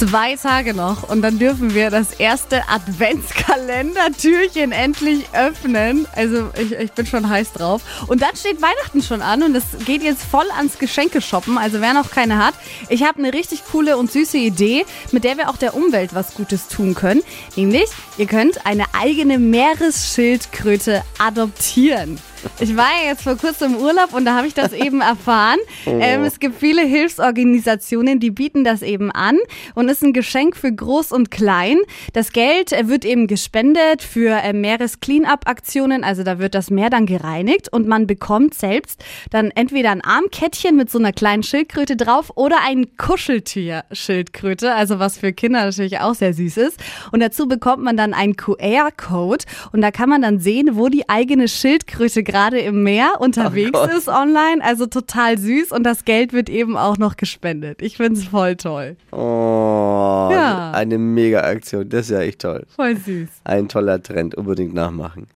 Zwei Tage noch und dann dürfen wir das erste Adventskalendertürchen endlich öffnen. Also ich, ich bin schon heiß drauf. Und dann steht Weihnachten schon an und es geht jetzt voll ans Geschenke-Shoppen. Also wer noch keine hat, ich habe eine richtig coole und süße Idee, mit der wir auch der Umwelt was Gutes tun können. Nämlich, ihr könnt eine eigene Meeresschildkröte adoptieren. Ich war ja jetzt vor kurzem im Urlaub und da habe ich das eben erfahren. Ähm, es gibt viele Hilfsorganisationen, die bieten das eben an und ist ein Geschenk für Groß und Klein. Das Geld äh, wird eben gespendet für äh, Meeres-Cleanup-Aktionen, also da wird das Meer dann gereinigt und man bekommt selbst dann entweder ein Armkettchen mit so einer kleinen Schildkröte drauf oder ein Kuscheltier-Schildkröte, also was für Kinder natürlich auch sehr süß ist. Und dazu bekommt man dann einen QR-Code und da kann man dann sehen, wo die eigene Schildkröte gerade im Meer unterwegs Gott. ist online. Also total süß und das Geld wird eben auch noch gespendet. Ich finde es voll toll. Oh, Ja. eine mega Aktion. Das ist ja echt toll. Voll süß. Ein toller Trend. Unbedingt nachmachen.